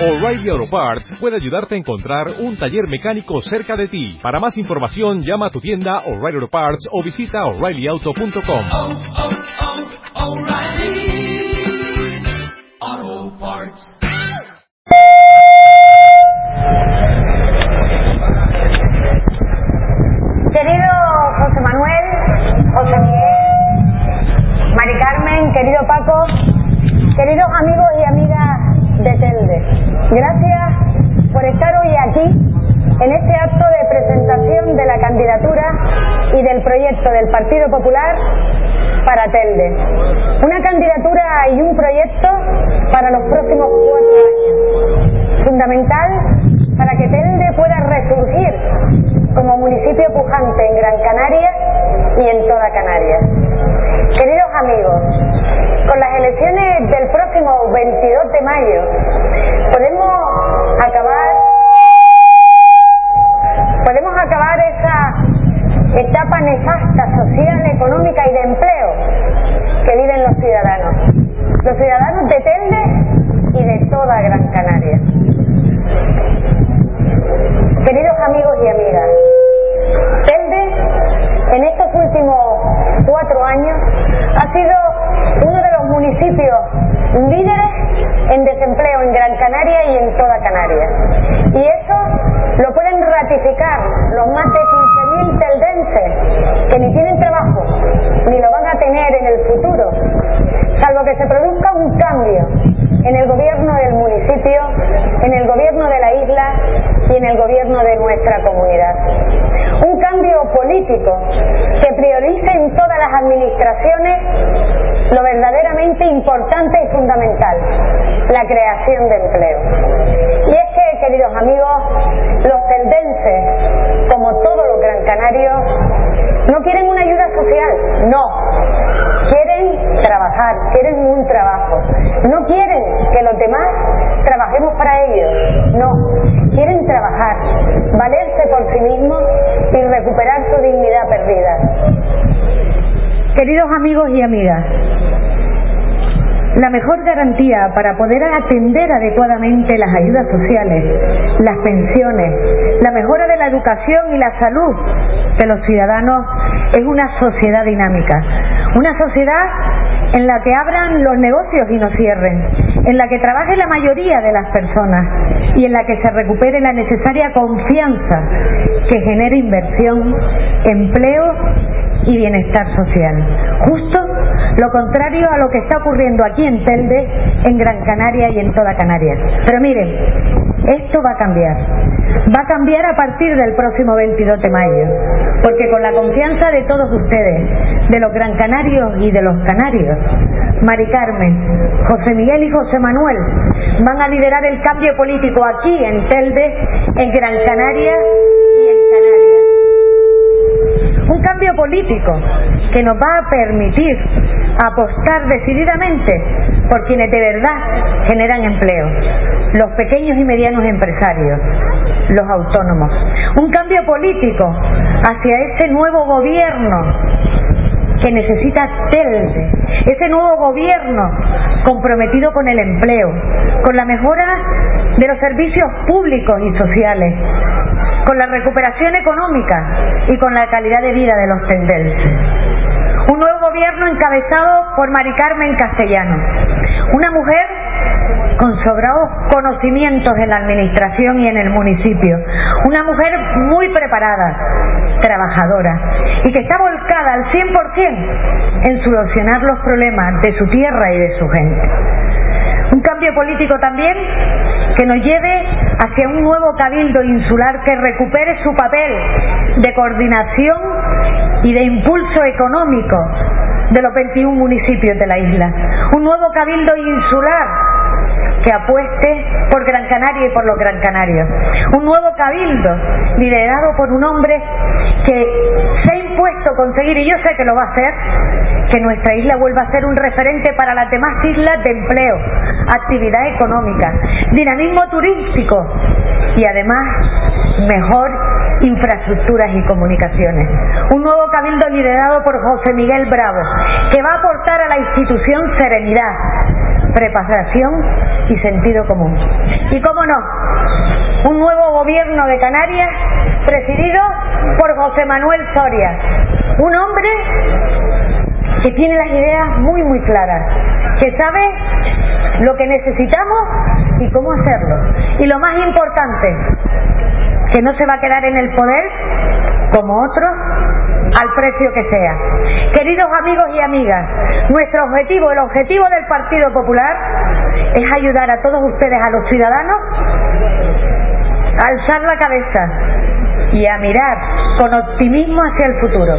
O'Reilly Auto Parts puede ayudarte a encontrar un taller mecánico cerca de ti. Para más información, llama a tu tienda O'Reilly Auto Parts o visita oreillyauto.com. Oh, oh, oh. Querido José Manuel, José Miguel, Mari Carmen, querido Paco, queridos amigos y amigas de Telde, gracias por estar hoy aquí en este acto de presentación de la candidatura y del proyecto del Partido Popular para Telde. Una candidatura y un proyecto para los próximos cuatro años. Fundamental para que Telde pueda resurgir como municipio pujante en Gran Canaria y en toda Canarias. Queridos amigos, con las elecciones del próximo 22 de mayo podemos acabar podemos acabar esa etapa nefasta social, económica y de empleo que viven los ciudadanos. Los ciudadanos de Telde y de toda Gran Canaria. Queridos amigos y amigas, Telde en estos últimos cuatro años ha sido uno de los municipios líderes en desempleo en Gran Canaria y en toda Canarias. Y eso lo pueden ratificar los más de 15.000 teldenses que ni tienen trabajo ni lo van a tener en el futuro, salvo que se produzca un cambio en el gobierno del municipio, en el gobierno de la isla y en el gobierno de nuestra comunidad. Un cambio político que priorice en todas las administraciones lo verdaderamente importante y fundamental, la creación de empleo. Y es que, queridos amigos, los teldenses, como todos los gran canarios, no quieren una ayuda social, no. Quieren trabajar, quieren un trabajo. No quieren que los demás trabajemos para ellos, no. Quieren trabajar, valerse por sí mismos y recuperar su dignidad perdida. Queridos amigos y amigas, la mejor garantía para poder atender adecuadamente las ayudas sociales, las pensiones, la mejora de la educación y la salud de los ciudadanos es una sociedad dinámica. Una sociedad en la que abran los negocios y no cierren, en la que trabaje la mayoría de las personas y en la que se recupere la necesaria confianza que genere inversión, empleo y bienestar social. Justo lo contrario a lo que está ocurriendo aquí en Telde, en Gran Canaria y en toda Canarias. Pero miren, esto va a cambiar. Va a cambiar a partir del próximo 22 de mayo, porque con la confianza de todos ustedes, de los gran canarios y de los canarios, Mari Carmen, José Miguel y José Manuel van a liderar el cambio político aquí en Telde, en Gran Canaria un cambio político que nos va a permitir apostar decididamente por quienes de verdad generan empleo, los pequeños y medianos empresarios, los autónomos. Un cambio político hacia ese nuevo gobierno que necesita Telde, ese nuevo gobierno comprometido con el empleo, con la mejora de los servicios públicos y sociales, con la recuperación económica y con la calidad de vida de los tendenses. Un nuevo gobierno encabezado por Mari Carmen Castellano, una mujer con sobrados conocimientos en la administración y en el municipio, una mujer muy preparada, trabajadora y que está volcada al 100% en solucionar los problemas de su tierra y de su gente. Un cambio político también que nos lleve hacia un nuevo cabildo insular que recupere su papel de coordinación y de impulso económico de los 21 municipios de la isla. Un nuevo cabildo insular que apueste por Gran Canaria y por los Gran Canarios. Un nuevo cabildo liderado por un hombre que se ha impuesto conseguir, y yo sé que lo va a hacer, que nuestra isla vuelva a ser un referente para las demás islas de empleo, actividad económica, dinamismo turístico y además mejor infraestructuras y comunicaciones. Un nuevo cabildo liderado por José Miguel Bravo, que va a aportar a la institución serenidad, preparación y sentido común. Y cómo no, un nuevo gobierno de Canarias presidido por José Manuel Soria, un hombre que tiene las ideas muy muy claras, que sabe lo que necesitamos y cómo hacerlo. Y lo más importante, que no se va a quedar en el poder como otros al precio que sea. Queridos amigos y amigas, nuestro objetivo, el objetivo del Partido Popular es ayudar a todos ustedes, a los ciudadanos, a alzar la cabeza y a mirar con optimismo hacia el futuro.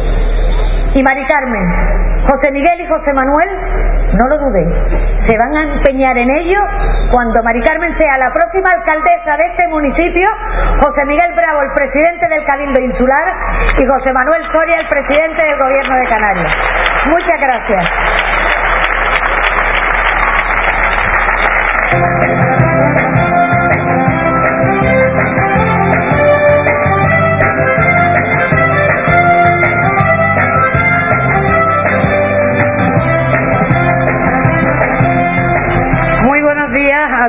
Y Mari Carmen, José Miguel y José Manuel, no lo duden, se van a empeñar en ello cuando Mari Carmen sea la próxima alcaldesa de este municipio, José Miguel Bravo, el presidente del Cabildo Insular, y José Manuel Soria, el presidente del Gobierno de Canarias. Muchas gracias.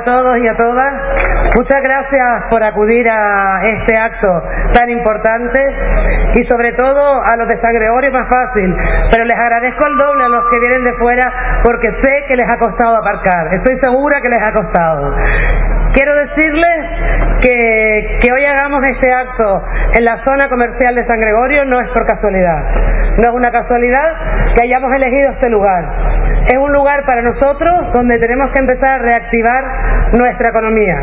Todos y a todas. Muchas gracias por acudir a este acto tan importante y sobre todo a los de San Gregorio más fácil, pero les agradezco el doble a los que vienen de fuera porque sé que les ha costado aparcar, estoy segura que les ha costado. Quiero decirles que, que hoy hagamos este acto en la zona comercial de San Gregorio no es por casualidad, no es una casualidad que hayamos elegido este lugar. Es un lugar para nosotros donde tenemos que empezar a reactivar nuestra economía,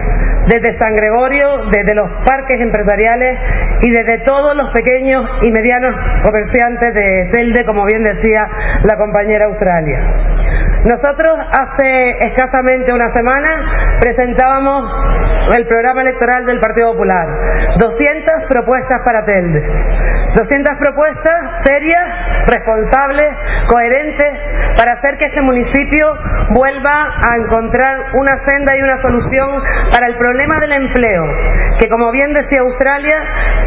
desde San Gregorio, desde los parques empresariales y desde todos los pequeños y medianos comerciantes de Telde, como bien decía la compañera Australia. Nosotros hace escasamente una semana presentábamos el programa electoral del Partido Popular. 200 propuestas para Telde. 200 propuestas serias, responsables, coherentes, para hacer que este municipio vuelva a encontrar una senda y una solución para el problema del empleo, que como bien decía Australia,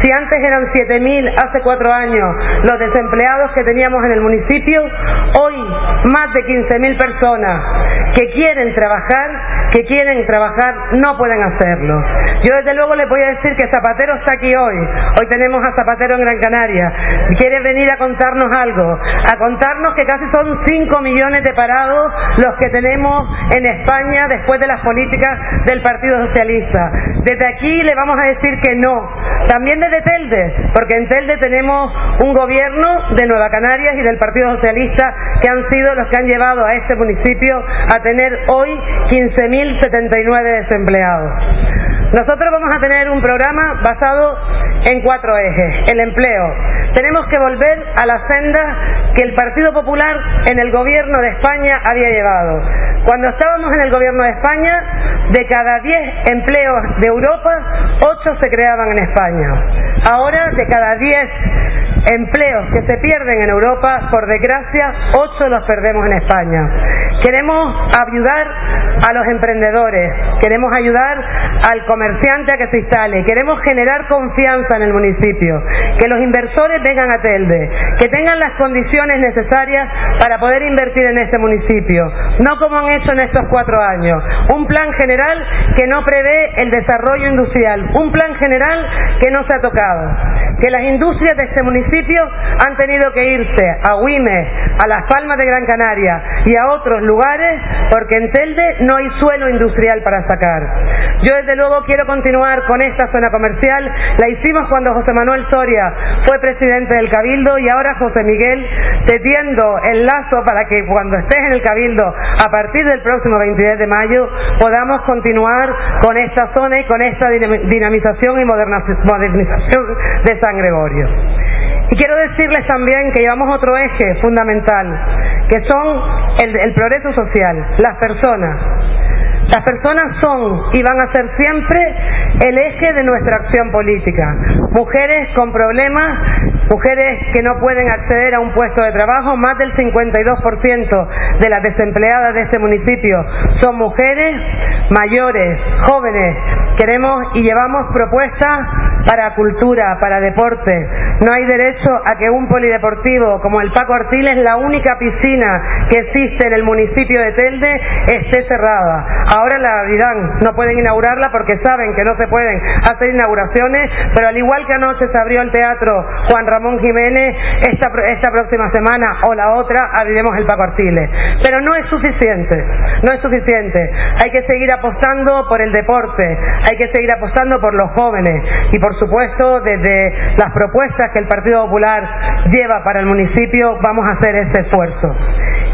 si antes eran 7.000 hace cuatro años los desempleados que teníamos en el municipio, hoy más de 15.000 personas que quieren trabajar, que quieren trabajar, no pueden hacerlo. Yo desde luego le voy a decir que Zapatero está aquí hoy. Hoy tenemos a Zapatero en Gran Canaria. Quiere venir a contarnos algo, a contarnos que casi son 5 millones de parados los que tenemos en España después de las políticas del Partido Socialista. Desde aquí le vamos a decir que no. También desde Telde, porque en Telde tenemos un gobierno de Nueva Canarias y del Partido Socialista que han sido los que han llevado a este municipio a tener hoy 15.079 desempleados. Nosotros vamos a tener un programa basado en cuatro ejes. El empleo. Tenemos que volver a la senda que el Partido Popular en el gobierno de España había llevado. Cuando estábamos en el gobierno de España, de cada 10 empleos de Europa, 8 se creaban en España. Ahora, de cada 10 empleos que se pierden en Europa, por desgracia, 8 los perdemos en España. Queremos ayudar a los emprendedores, queremos ayudar al comerciante a que se instale, queremos generar confianza en el municipio, que los inversores vengan a Telde, que tengan las condiciones necesarias para poder invertir en este municipio, no como han hecho en estos cuatro años. Un plan general que no prevé el desarrollo industrial, un plan general que no se ha tocado, que las industrias de este municipio han tenido que irse a Huime, a Las Palmas de Gran Canaria y a otros lugares porque en Telde no hay suelo industrial para sacar. Yo desde luego quiero continuar con esta zona comercial. La hicimos cuando José Manuel Soria fue presidente del Cabildo y ahora José Miguel te tiendo el lazo para que cuando estés en el Cabildo a partir del próximo 23 de mayo podamos continuar con esta zona y con esta dinamización y modernización de San Gregorio. Y quiero decirles también que llevamos otro eje fundamental, que son el, el progreso social, las personas. Las personas son y van a ser siempre el eje de nuestra acción política. Mujeres con problemas, mujeres que no pueden acceder a un puesto de trabajo, más del 52% de las desempleadas de este municipio son mujeres mayores, jóvenes. Queremos y llevamos propuestas para cultura, para deporte. No hay derecho a que un polideportivo como el Paco Artiles, la única piscina que existe en el municipio de Telde, esté cerrada. Ahora la abrirán, no pueden inaugurarla porque saben que no se pueden hacer inauguraciones, pero al igual que anoche se abrió el teatro Juan Ramón Jiménez, esta, esta próxima semana o la otra abriremos el Paco Artiles. Pero no es suficiente, no es suficiente. Hay que seguir apostando por el deporte, hay que seguir apostando por los jóvenes y por supuesto desde las propuestas que el Partido Popular lleva para el municipio vamos a hacer ese esfuerzo.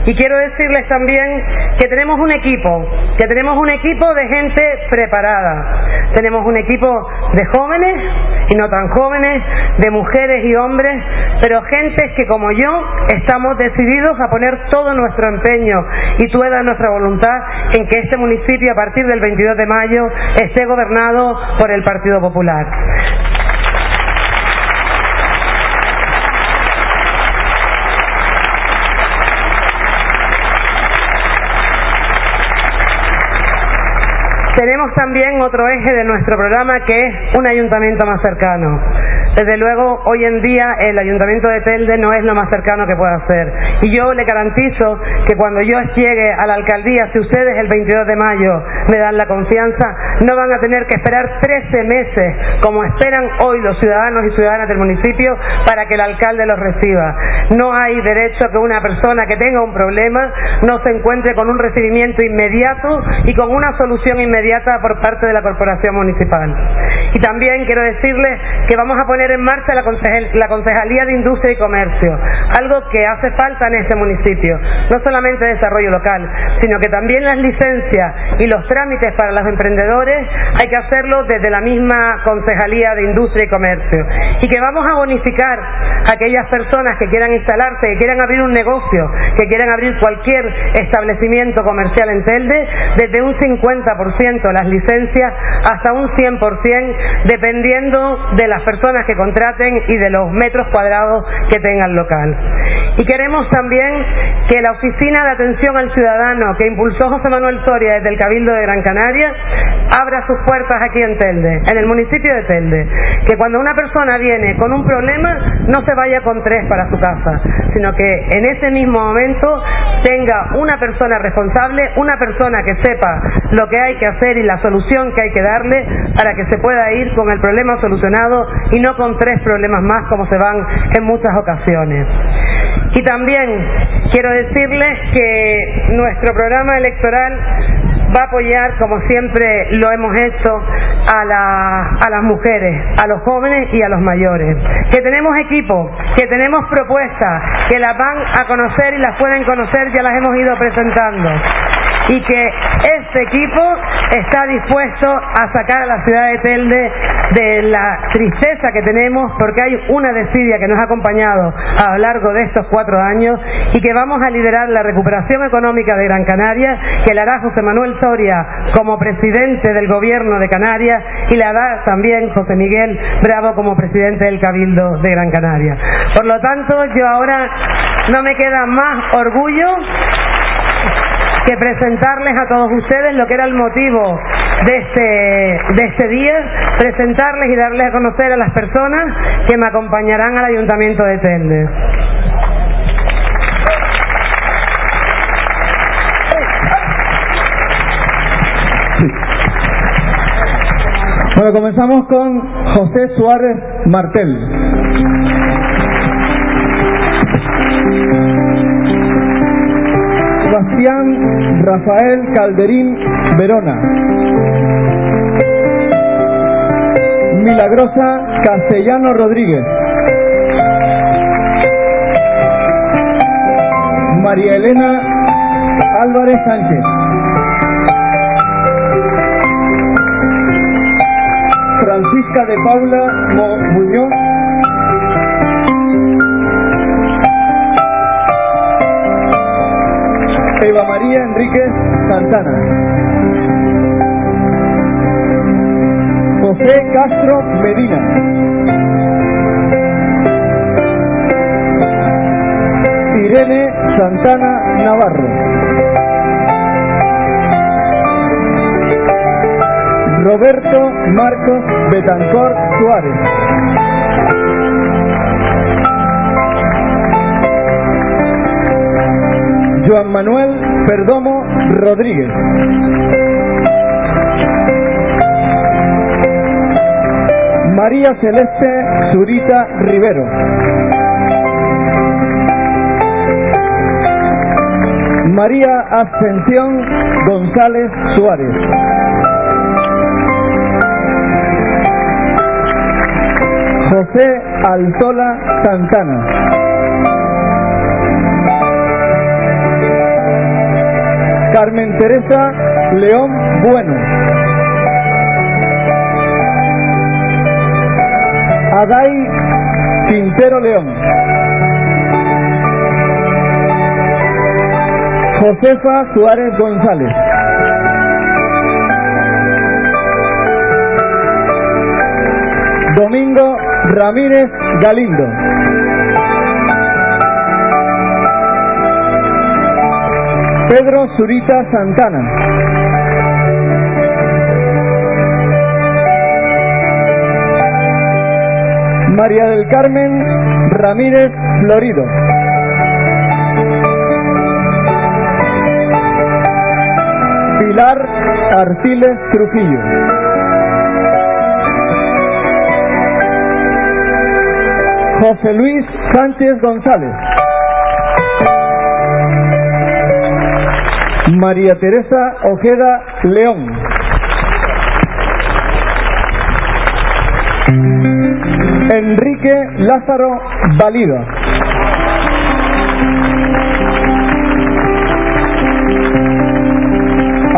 Y quiero decirles también que tenemos un equipo, que tenemos un equipo de gente preparada. Tenemos un equipo de jóvenes y no tan jóvenes, de mujeres y hombres, pero gentes que como yo estamos decididos a poner todo nuestro empeño y toda nuestra voluntad en que este municipio a partir del 22 de mayo esté gobernado por el Partido Popular. Tenemos también otro eje de nuestro programa que es un ayuntamiento más cercano. Desde luego, hoy en día el Ayuntamiento de Telde no es lo más cercano que pueda ser. Y yo le garantizo que cuando yo llegue a la alcaldía, si ustedes el 22 de mayo me dan la confianza, no van a tener que esperar 13 meses, como esperan hoy los ciudadanos y ciudadanas del municipio, para que el alcalde los reciba. No hay derecho a que una persona que tenga un problema no se encuentre con un recibimiento inmediato y con una solución inmediata por parte de la corporación municipal. Y también quiero decirles que vamos a poner en marcha la, la Concejalía de Industria y Comercio, algo que hace falta en este municipio. No solamente desarrollo local, sino que también las licencias y los trámites para los emprendedores hay que hacerlo desde la misma Concejalía de Industria y Comercio. Y que vamos a bonificar a aquellas personas que quieran instalarse, que quieran abrir un negocio, que quieran abrir cualquier establecimiento comercial en Telde, desde un 50% las licencias hasta un 100%, dependiendo de las personas que contraten y de los metros cuadrados que tenga el local. Y queremos también que la Oficina de Atención al Ciudadano que impulsó José Manuel Soria desde el Cabildo de Gran Canaria abra sus puertas aquí en Telde, en el municipio de Telde. Que cuando una persona viene con un problema no se vaya con tres para su casa, sino que en ese mismo momento tenga una persona responsable, una persona que sepa lo que hay que hacer y la solución que hay que darle para que se pueda ir con el problema solucionado y no con tres problemas más como se van en muchas ocasiones. Y también quiero decirles que nuestro programa electoral va a apoyar, como siempre lo hemos hecho, a, la, a las mujeres, a los jóvenes y a los mayores. Que tenemos equipo, que tenemos propuestas, que las van a conocer y las pueden conocer, ya las hemos ido presentando y que este equipo está dispuesto a sacar a la ciudad de Telde de la tristeza que tenemos porque hay una desidia que nos ha acompañado a lo largo de estos cuatro años y que vamos a liderar la recuperación económica de Gran Canaria que la hará José Manuel Soria como presidente del gobierno de Canarias y la hará también José Miguel Bravo como presidente del Cabildo de Gran Canaria. Por lo tanto, yo ahora no me queda más orgullo que presentarles a todos ustedes lo que era el motivo de este, de este día, presentarles y darles a conocer a las personas que me acompañarán al Ayuntamiento de Tende. Bueno, comenzamos con José Suárez Martel. Sebastián Rafael Calderín Verona. Milagrosa Castellano Rodríguez. María Elena Álvarez Sánchez. Francisca de Paula Muñoz Eva María Enríquez Santana. José Castro Medina. Irene Santana Navarro. Roberto Marcos Betancor Suárez. Joan Manuel Perdomo Rodríguez. María Celeste Zurita Rivero. María Ascensión González Suárez. José Altola Santana. Carmen Teresa León Bueno. Adai Quintero León. Josefa Suárez González. Domingo Ramírez Galindo. Pedro Zurita Santana. María del Carmen Ramírez Florido. Pilar Artiles Trujillo. José Luis Sánchez González. María Teresa Ojeda León. Enrique Lázaro Valida.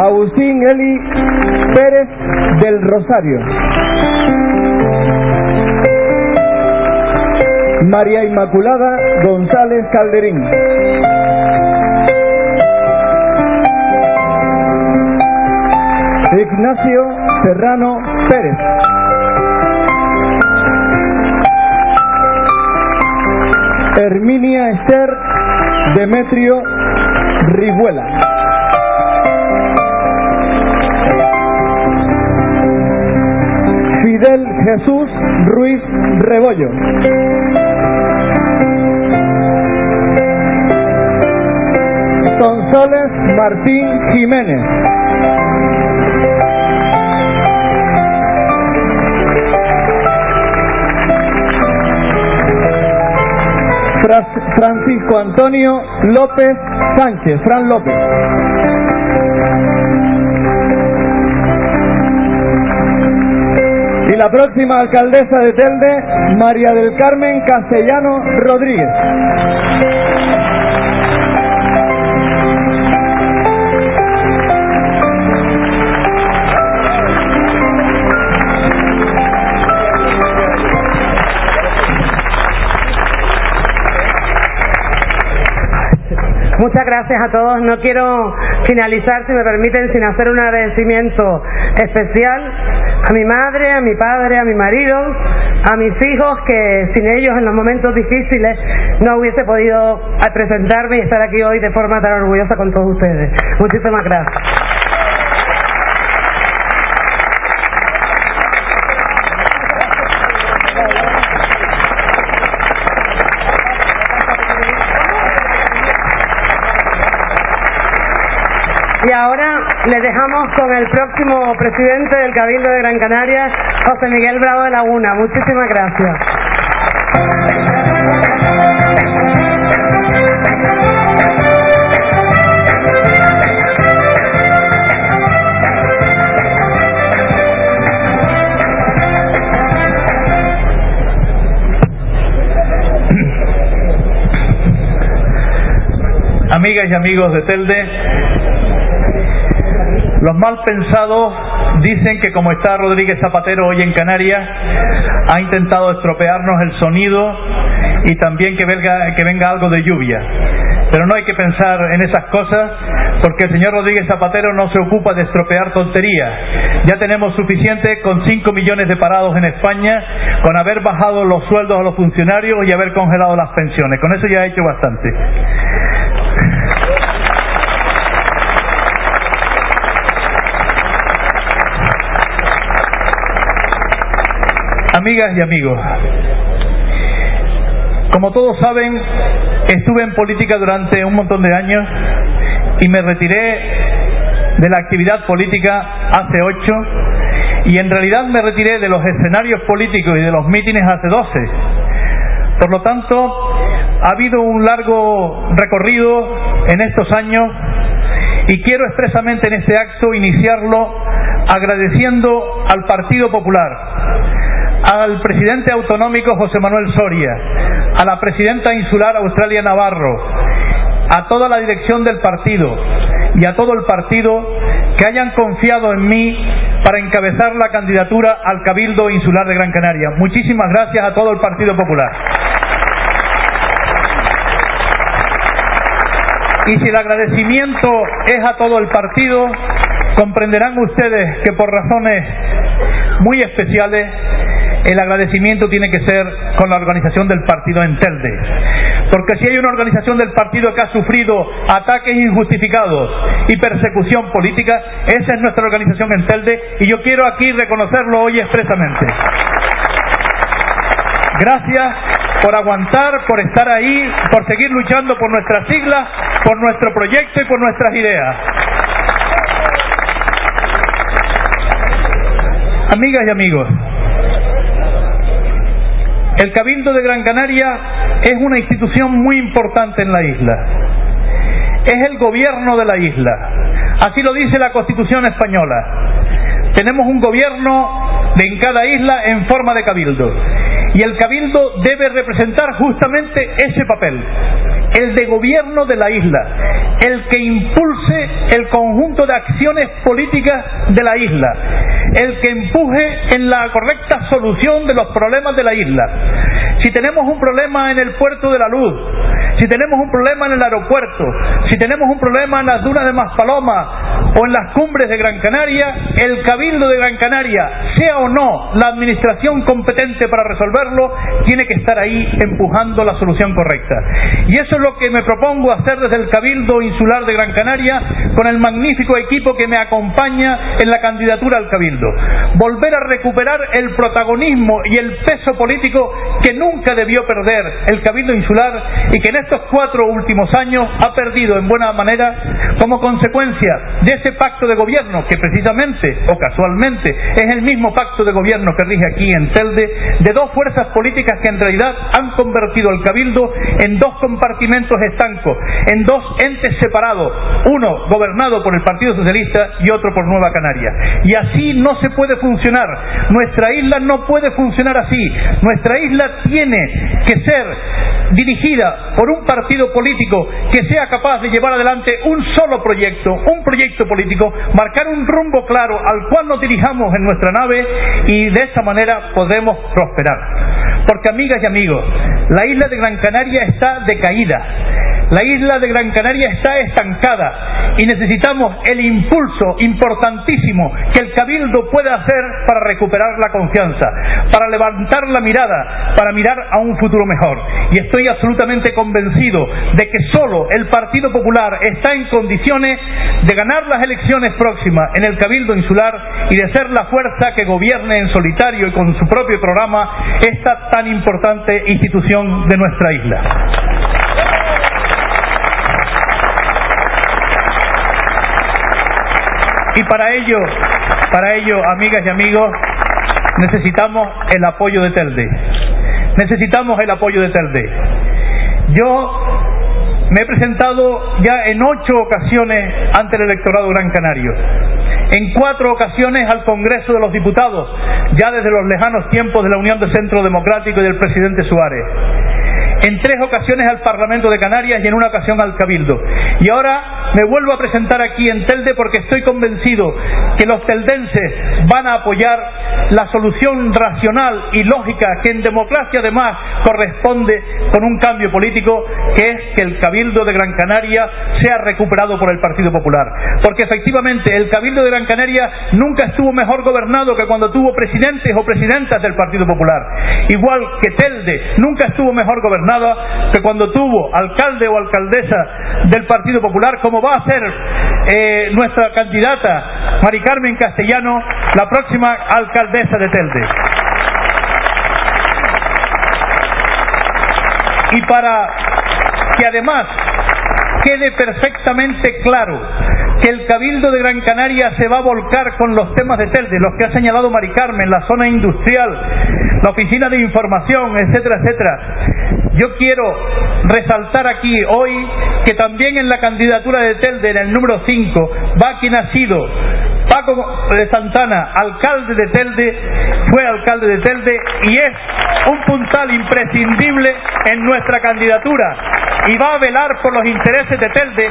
Agustín Eli Pérez del Rosario. María Inmaculada González Calderín. Ignacio Serrano Pérez. Herminia Esther Demetrio Rivuela. Fidel Jesús Ruiz Rebollo. Sonsoles Martín Jiménez. Fra- Francisco Antonio López Sánchez, Fran López. Y la próxima alcaldesa de Telde, María del Carmen Castellano Rodríguez. Muchas gracias a todos. No quiero finalizar, si me permiten, sin hacer un agradecimiento especial a mi madre, a mi padre, a mi marido, a mis hijos, que sin ellos en los momentos difíciles no hubiese podido presentarme y estar aquí hoy de forma tan orgullosa con todos ustedes. Muchísimas gracias. Y ahora les dejamos con el próximo presidente del Cabildo de Gran Canaria, José Miguel Bravo de Laguna. Muchísimas gracias. Amigas y amigos de Telde, los mal pensados dicen que como está Rodríguez Zapatero hoy en Canarias, ha intentado estropearnos el sonido y también que venga, que venga algo de lluvia. Pero no hay que pensar en esas cosas porque el señor Rodríguez Zapatero no se ocupa de estropear tonterías. Ya tenemos suficiente con 5 millones de parados en España, con haber bajado los sueldos a los funcionarios y haber congelado las pensiones. Con eso ya ha hecho bastante. Amigas y amigos, como todos saben, estuve en política durante un montón de años y me retiré de la actividad política hace ocho y en realidad me retiré de los escenarios políticos y de los mítines hace doce. Por lo tanto, ha habido un largo recorrido en estos años y quiero expresamente en este acto iniciarlo agradeciendo al Partido Popular, al presidente autonómico José Manuel Soria, a la presidenta insular Australia Navarro, a toda la dirección del partido y a todo el partido que hayan confiado en mí para encabezar la candidatura al Cabildo Insular de Gran Canaria. Muchísimas gracias a todo el Partido Popular. Y si el agradecimiento es a todo el partido, comprenderán ustedes que por razones muy especiales el agradecimiento tiene que ser con la organización del partido en Telde. Porque si hay una organización del partido que ha sufrido ataques injustificados y persecución política, esa es nuestra organización en Telde y yo quiero aquí reconocerlo hoy expresamente. Gracias por aguantar, por estar ahí, por seguir luchando por nuestras siglas, por nuestro proyecto y por nuestras ideas. Amigas y amigos, el Cabildo de Gran Canaria es una institución muy importante en la isla. Es el gobierno de la isla. Así lo dice la Constitución española. Tenemos un gobierno en cada isla en forma de cabildo. Y el cabildo debe representar justamente ese papel, el de gobierno de la isla, el que impulse el conjunto de acciones políticas de la isla, el que empuje en la correcta solución de los problemas de la isla. Si tenemos un problema en el puerto de la luz, si tenemos un problema en el aeropuerto, si tenemos un problema en las dunas de Maspaloma o en las cumbres de Gran Canaria, el Cabildo de Gran Canaria, sea o no la administración competente para resolverlo, tiene que estar ahí empujando la solución correcta. Y eso es lo que me propongo hacer desde el Cabildo Insular de Gran Canaria con el magnífico equipo que me acompaña en la candidatura al Cabildo. Volver a recuperar el protagonismo y el peso político que nunca debió perder el Cabildo Insular y que en estos cuatro últimos años ha perdido en buena manera como consecuencia de ese pacto de gobierno que precisamente o casualmente es el mismo pacto de gobierno que rige aquí en Telde de dos fuerzas políticas que en realidad han convertido el Cabildo en dos compartimentos estancos, en dos entes separados, uno gobernado por el Partido Socialista y otro por Nueva Canaria. Y así no se puede funcionar. Nuestra isla no puede funcionar así. Nuestra isla tiene que ser dirigida por un partido político que sea capaz de llevar adelante un solo proyecto, un proyecto político, marcar un rumbo claro al cual nos dirijamos en nuestra nave y de esa manera podremos prosperar. Porque amigas y amigos, la isla de Gran Canaria está decaída. La isla de Gran Canaria está estancada y necesitamos el impulso importantísimo que el Cabildo puede hacer para recuperar la confianza, para levantar la mirada, para mirar a un futuro mejor. Y estoy absolutamente convencido de que solo el Partido Popular está en condiciones de ganar las elecciones próximas en el Cabildo Insular y de ser la fuerza que gobierne en solitario y con su propio programa esta tan importante institución de nuestra isla. Y para ello, para ello, amigas y amigos, necesitamos el apoyo de Telde. Necesitamos el apoyo de Telde. Yo me he presentado ya en ocho ocasiones ante el electorado gran canario. En cuatro ocasiones al Congreso de los Diputados, ya desde los lejanos tiempos de la Unión de Centro Democrático y del presidente Suárez en tres ocasiones al Parlamento de Canarias y en una ocasión al Cabildo. Y ahora me vuelvo a presentar aquí en Telde porque estoy convencido que los teldenses van a apoyar la solución racional y lógica que en democracia además corresponde con un cambio político, que es que el Cabildo de Gran Canaria sea recuperado por el Partido Popular. Porque efectivamente el Cabildo de Gran Canaria nunca estuvo mejor gobernado que cuando tuvo presidentes o presidentas del Partido Popular. Igual que Telde nunca estuvo mejor gobernado que cuando tuvo alcalde o alcaldesa del Partido Popular, como como va a ser eh, nuestra candidata Mari Carmen Castellano, la próxima alcaldesa de Telde. Y para que además quede perfectamente claro que el Cabildo de Gran Canaria se va a volcar con los temas de Telde, los que ha señalado Mari Carmen, la zona industrial, la oficina de información, etcétera, etcétera. Yo quiero resaltar aquí hoy que también en la candidatura de Telde, en el número 5, va quien ha sido Paco de Santana, alcalde de Telde, fue alcalde de Telde y es un puntal imprescindible en nuestra candidatura y va a velar por los intereses de Telde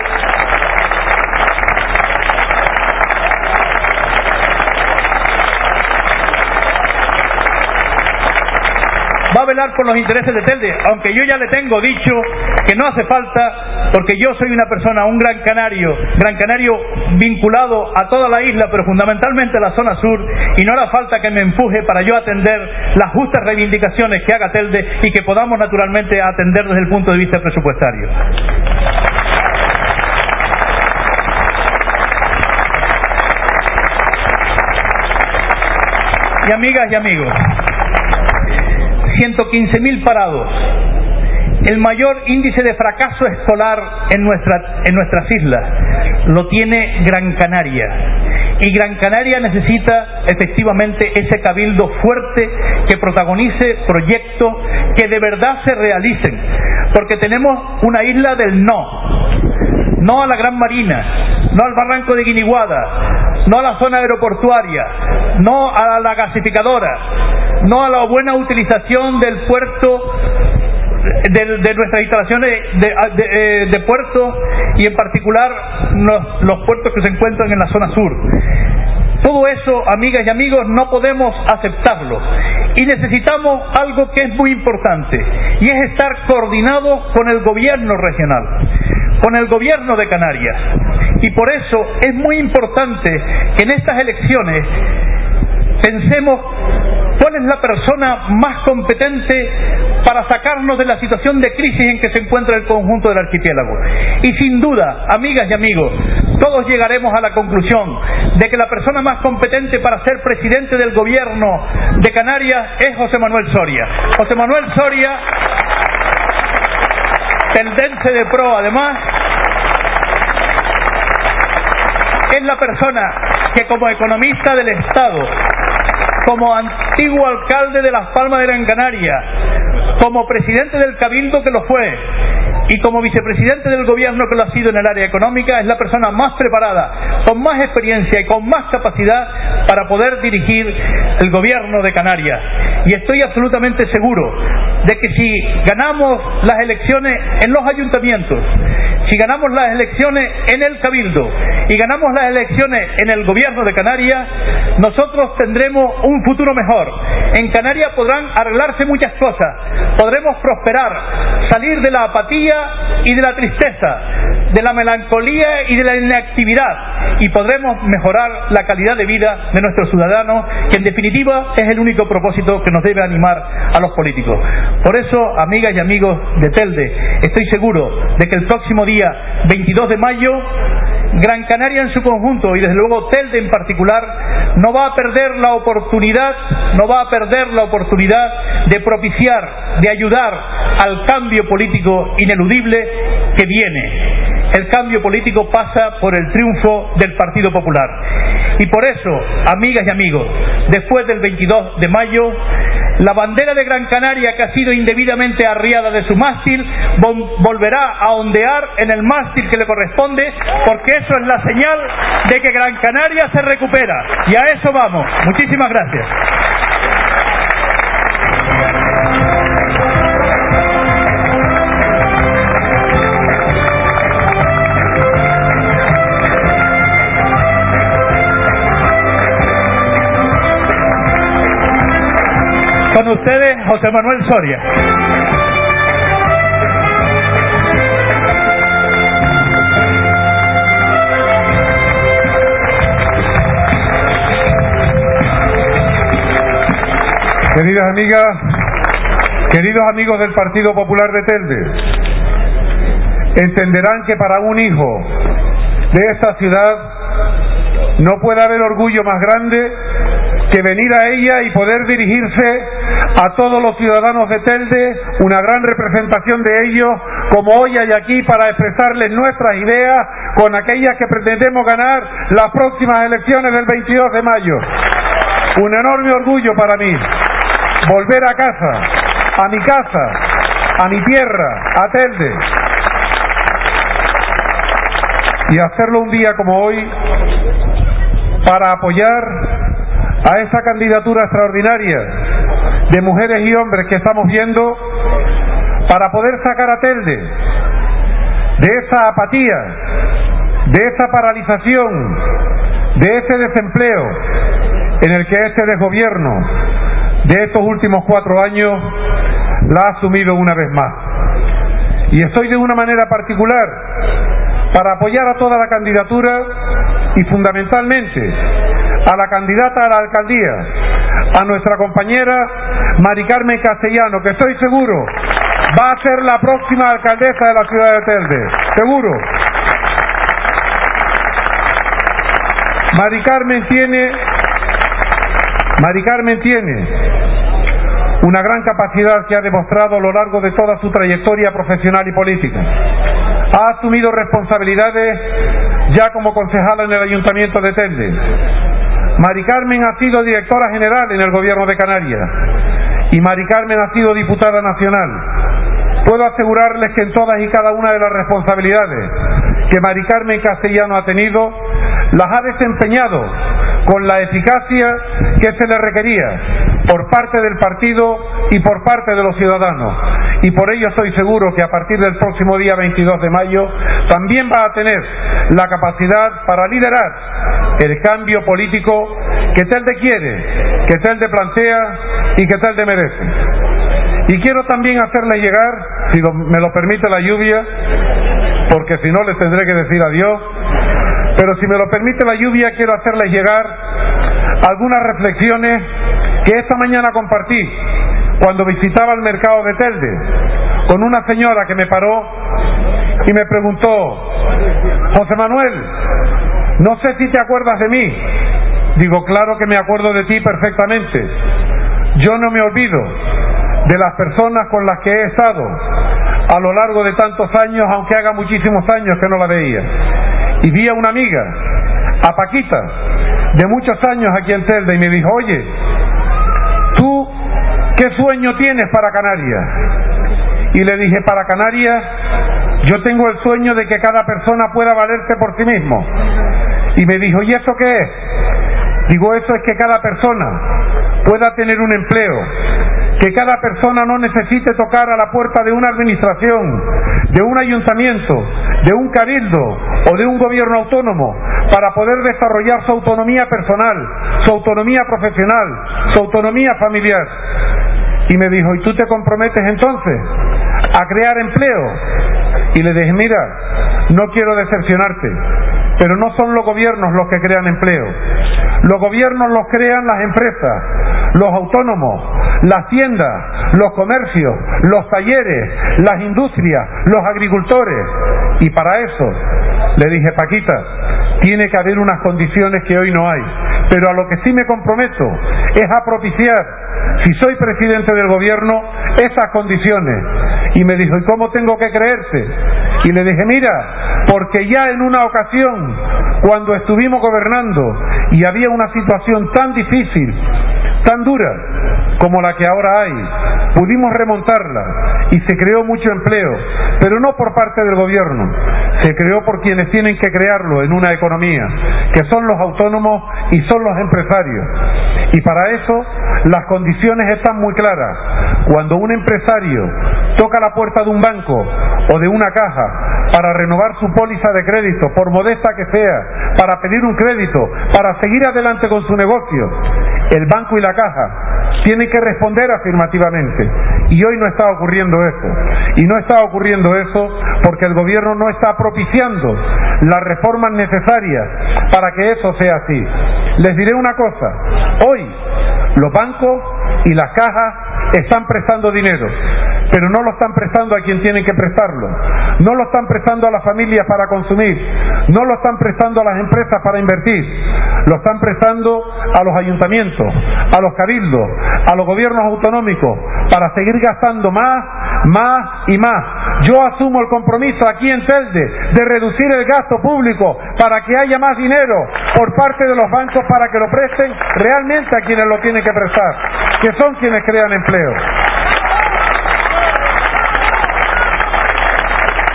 a velar por los intereses de Telde, aunque yo ya le tengo dicho que no hace falta, porque yo soy una persona, un gran canario, gran canario vinculado a toda la isla, pero fundamentalmente a la zona sur, y no hará falta que me empuje para yo atender las justas reivindicaciones que haga Telde y que podamos naturalmente atender desde el punto de vista presupuestario. Y amigas y amigos, 115.000 parados, el mayor índice de fracaso escolar en, nuestra, en nuestras islas, lo tiene Gran Canaria. Y Gran Canaria necesita efectivamente ese cabildo fuerte que protagonice proyectos que de verdad se realicen. Porque tenemos una isla del no. No a la Gran Marina, no al barranco de Guiniguada, no a la zona aeroportuaria, no a la gasificadora, no a la buena utilización del puerto de, de nuestras instalaciones eh, de, puerto y en particular los, los puertos que se encuentran en la zona sur. Todo eso, amigas y amigos, no podemos aceptarlo. Y necesitamos algo que es muy importante, y es estar coordinados con el gobierno regional, con el gobierno de Canarias. Y por eso es muy importante que en estas elecciones pensemos cuál es la persona más competente para sacarnos de la situación de crisis en que se encuentra el conjunto del archipiélago. Y sin duda, amigas y amigos, todos llegaremos a la conclusión de que la persona más competente para ser presidente del gobierno de Canarias es José Manuel Soria. José Manuel Soria, tendense de pro además, es la persona que como economista del Estado como antiguo alcalde de Las Palmas de Gran Canaria, como presidente del Cabildo que lo fue y como vicepresidente del gobierno que lo ha sido en el área económica, es la persona más preparada, con más experiencia y con más capacidad para poder dirigir el gobierno de Canarias. Y estoy absolutamente seguro de que si ganamos las elecciones en los ayuntamientos, si ganamos las elecciones en el Cabildo y ganamos las elecciones en el gobierno de Canarias, nosotros tendremos un futuro mejor. En Canarias podrán arreglarse muchas cosas, podremos prosperar, salir de la apatía y de la tristeza, de la melancolía y de la inactividad y podremos mejorar la calidad de vida de nuestros ciudadanos, que en definitiva es el único propósito que nos debe animar a los políticos. Por eso, amigas y amigos de Telde, estoy seguro de que el próximo día 22 de mayo Gran Canaria en su conjunto y desde luego Telde en particular no va a perder la oportunidad, no va a perder la oportunidad de propiciar, de ayudar al cambio político ineludible que viene. El cambio político pasa por el triunfo del Partido Popular. Y por eso, amigas y amigos, después del 22 de mayo, la bandera de Gran Canaria que ha sido indebidamente arriada de su mástil volverá a ondear en el mástil que le corresponde porque eso es la señal de que Gran Canaria se recupera. Y a eso vamos. Muchísimas gracias. Con ustedes, José Manuel Soria. Queridas amigas, queridos amigos del Partido Popular de Telde, entenderán que para un hijo de esta ciudad no puede haber orgullo más grande que venir a ella y poder dirigirse a todos los ciudadanos de Telde, una gran representación de ellos, como hoy hay aquí, para expresarles nuestras ideas con aquellas que pretendemos ganar las próximas elecciones del 22 de mayo. Un enorme orgullo para mí volver a casa, a mi casa, a mi tierra, a Telde, y hacerlo un día como hoy para apoyar a esa candidatura extraordinaria de mujeres y hombres que estamos viendo para poder sacar a Telde de esa apatía, de esa paralización, de ese desempleo en el que este desgobierno de estos últimos cuatro años la ha asumido una vez más. Y estoy de una manera particular para apoyar a toda la candidatura y fundamentalmente a la candidata a la alcaldía, a nuestra compañera Mari Carmen Castellano, que estoy seguro va a ser la próxima alcaldesa de la ciudad de Telde, seguro. Mari Carmen tiene, Mari Carmen tiene una gran capacidad que ha demostrado a lo largo de toda su trayectoria profesional y política. Ha asumido responsabilidades ya como concejala en el Ayuntamiento de Telde. Mari Carmen ha sido directora general en el Gobierno de Canarias y Mari Carmen ha sido diputada nacional. Puedo asegurarles que en todas y cada una de las responsabilidades que Mari Carmen Castellano ha tenido, las ha desempeñado con la eficacia que se le requería por parte del partido y por parte de los ciudadanos. Y por ello estoy seguro que a partir del próximo día 22 de mayo también va a tener la capacidad para liderar el cambio político que Telde quiere, que Telde plantea y que Telde merece. Y quiero también hacerle llegar, si me lo permite la lluvia, porque si no les tendré que decir adiós, pero si me lo permite la lluvia, quiero hacerles llegar algunas reflexiones que esta mañana compartí cuando visitaba el mercado de Telde con una señora que me paró y me preguntó, José Manuel, no sé si te acuerdas de mí. Digo, claro que me acuerdo de ti perfectamente. Yo no me olvido de las personas con las que he estado a lo largo de tantos años, aunque haga muchísimos años que no la veía y vi a una amiga, a Paquita, de muchos años aquí en Telde, y me dijo, oye, ¿tú qué sueño tienes para Canarias? Y le dije, para Canarias yo tengo el sueño de que cada persona pueda valerse por sí mismo. Y me dijo, ¿y eso qué es? Digo, eso es que cada persona pueda tener un empleo, que cada persona no necesite tocar a la puerta de una administración, de un ayuntamiento, de un cabildo o de un gobierno autónomo para poder desarrollar su autonomía personal, su autonomía profesional, su autonomía familiar. Y me dijo, ¿y tú te comprometes entonces a crear empleo? Y le dije, mira, no quiero decepcionarte, pero no son los gobiernos los que crean empleo. Los gobiernos los crean las empresas, los autónomos, la hacienda, los comercios, los talleres, las industrias, los agricultores. Y para eso le dije, Paquita, tiene que haber unas condiciones que hoy no hay. Pero a lo que sí me comprometo es a propiciar, si soy presidente del gobierno, esas condiciones. Y me dijo, ¿y cómo tengo que creerte? Y le dije, mira, porque ya en una ocasión, cuando estuvimos gobernando y había una situación tan difícil, tan dura como la que ahora hay, pudimos remontarla y se creó mucho empleo, pero no por parte del gobierno, se creó por quienes tienen que crearlo en una economía, que son los autónomos y son los empresarios. Y para eso las condiciones están muy claras. Cuando un empresario toca la puerta de un banco o de una caja para renovar su póliza de crédito, por modesta que sea, para pedir un crédito, para seguir adelante con su negocio, el banco y la caja tienen que responder afirmativamente. Y hoy no está ocurriendo eso. Y no está ocurriendo eso porque el gobierno no está propiciando las reformas necesarias para que eso sea así. Les diré una cosa. Hoy los bancos y las cajas están prestando dinero, pero no lo están prestando a quien tienen que prestarlo, no lo están prestando a las familias para consumir, no lo están prestando a las empresas para invertir, lo están prestando a los ayuntamientos, a los cabildos, a los gobiernos autonómicos, para seguir gastando más, más y más. Yo asumo el compromiso aquí en Telde de reducir el gasto público para que haya más dinero por parte de los bancos para que lo presten realmente a quienes lo tienen que prestar, que son quienes crean empleo.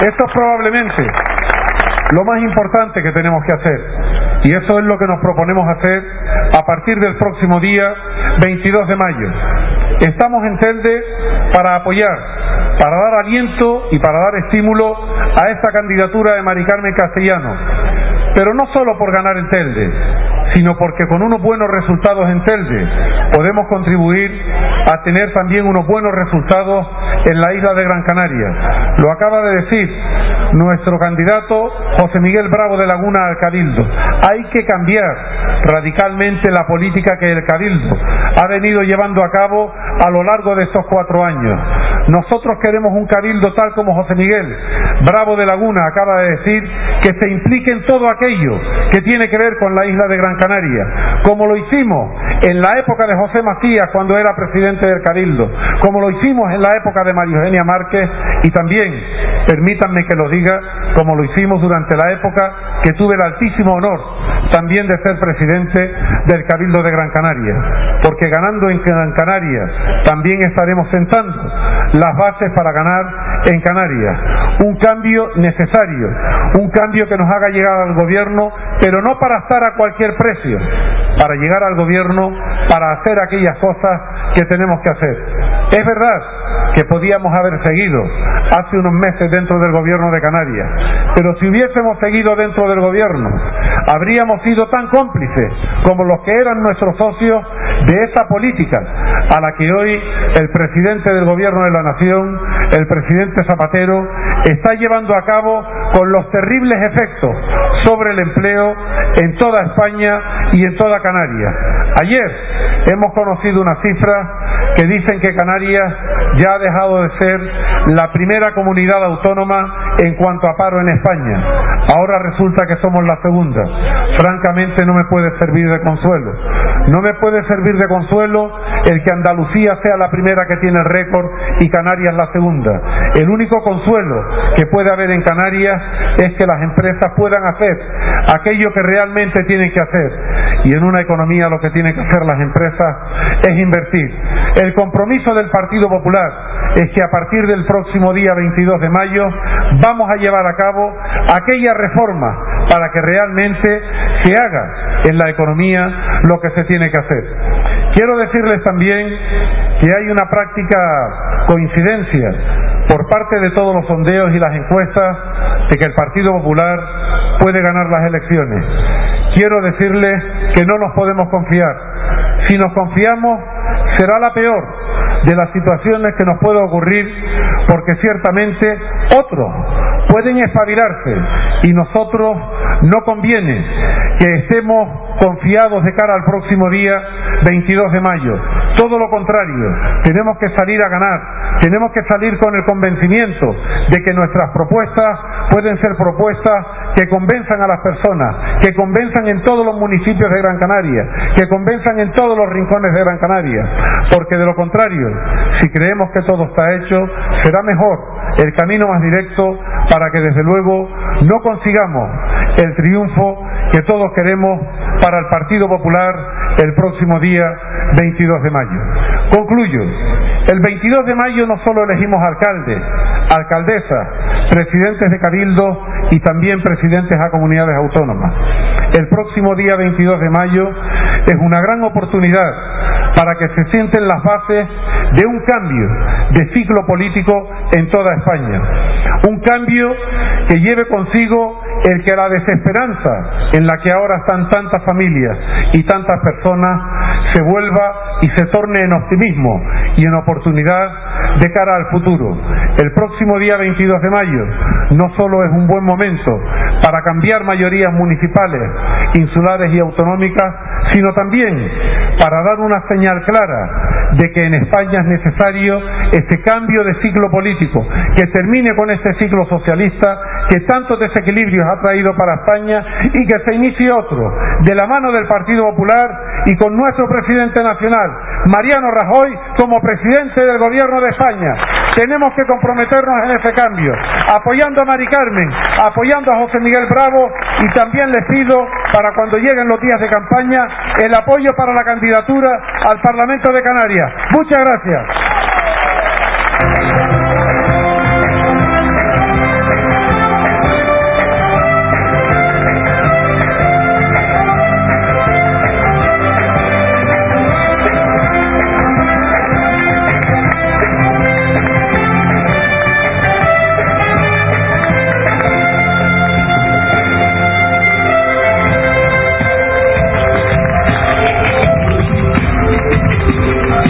Esto es probablemente lo más importante que tenemos que hacer. Y eso es lo que nos proponemos hacer a partir del próximo día 22 de mayo. Estamos en Telde para apoyar, para dar aliento y para dar estímulo a esta candidatura de Mari Carmen Castellano. Pero no solo por ganar en Telde, sino porque con unos buenos resultados en Telde podemos contribuir a tener también unos buenos resultados en la isla de Gran Canaria. Lo acaba de decir nuestro candidato José Miguel Bravo de Laguna al. Hay que cambiar radicalmente la política que el Cabildo ha venido llevando a cabo a lo largo de estos cuatro años. Nosotros queremos un Cabildo tal como José Miguel Bravo de Laguna acaba de decir, que se implique en todo aquello que tiene que ver con la isla de Gran Canaria, como lo hicimos en la época de José Macías cuando era presidente del Cabildo, como lo hicimos en la época de María Eugenia Márquez y también, permítanme que lo diga, como lo hicimos durante la época que tuve el altísimo honor también de ser presidente del Cabildo de Gran Canaria, porque ganando en Gran Canaria también estaremos sentando las bases para ganar en Canarias. Un cambio necesario, un cambio que nos haga llegar al gobierno, pero no para estar a cualquier precio, para llegar al gobierno para hacer aquellas cosas que tenemos que hacer. Es verdad que podíamos haber seguido hace unos meses dentro del gobierno de Canarias, pero si hubiésemos seguido dentro del gobierno, habríamos sido tan cómplices como los que eran nuestros socios de esa política a la que hoy el presidente del gobierno de la nación, el presidente Zapatero, está llevando a cabo con los terribles efectos sobre el empleo en toda España y en toda Canarias. Ayer hemos conocido una cifra que dicen que Canarias ya ha dejado de ser la primera comunidad autónoma en cuanto a paro en España. Ahora resulta que somos la segunda. Francamente no me puede servir de consuelo. No me puede servir de consuelo el que Andalucía sea la primera que tiene el récord y Canarias la segunda. El único consuelo que puede haber en Canarias es que las empresas puedan hacer aquello que realmente tienen que hacer. Y en una economía lo que tienen que hacer las empresas es invertir. El compromiso del Partido Popular es que a partir del próximo día 22 de mayo vamos a llevar a cabo aquella reforma para que realmente se haga en la economía lo que se tiene que hacer. Quiero decirles también que hay una práctica coincidencia por parte de todos los sondeos y las encuestas de que el Partido Popular puede ganar las elecciones. Quiero decirles que no nos podemos confiar. Si nos confiamos, será la peor de las situaciones que nos puede ocurrir, porque ciertamente otros pueden espabilarse y nosotros no conviene que estemos confiados de cara al próximo día 22 de mayo. Todo lo contrario, tenemos que salir a ganar, tenemos que salir con el convencimiento de que nuestras propuestas pueden ser propuestas que convenzan a las personas, que convenzan en todos los municipios de Gran Canaria, que convenzan en todos los rincones de Gran Canaria, porque de lo contrario, si creemos que todo está hecho, será mejor el camino más directo para que desde luego no consigamos el triunfo que todos queremos para el Partido Popular el próximo día 22 de mayo. Concluyo. El 22 de mayo no solo elegimos alcalde, alcaldesa, presidentes de cabildo y también presidentes a comunidades autónomas. El próximo día 22 de mayo es una gran oportunidad para que se sienten las bases de un cambio de ciclo político en toda España. Un cambio que lleve consigo el que la desesperanza en la que ahora están tantas familias y tantas personas se vuelva y se torne en optimismo y en oportunidad de cara al futuro. El próximo día 22 de mayo no solo es un buen momento para cambiar mayorías municipales, insulares y autonómicas, sino también para dar una señal clara de que en España es necesario este cambio de ciclo político, que termine con este ciclo socialista que tantos desequilibrios ha traído para España y que se inicie otro, de la mano del Partido Popular y con nuestro presidente nacional, Mariano Rajoy, como presidente del Gobierno de España. Tenemos que comprometernos en ese cambio, apoyando a Mari Carmen, apoyando a José Miguel Bravo y también les pido, para cuando lleguen los días de campaña, el apoyo para la candidatura al Parlamento de Canarias. Muchas gracias.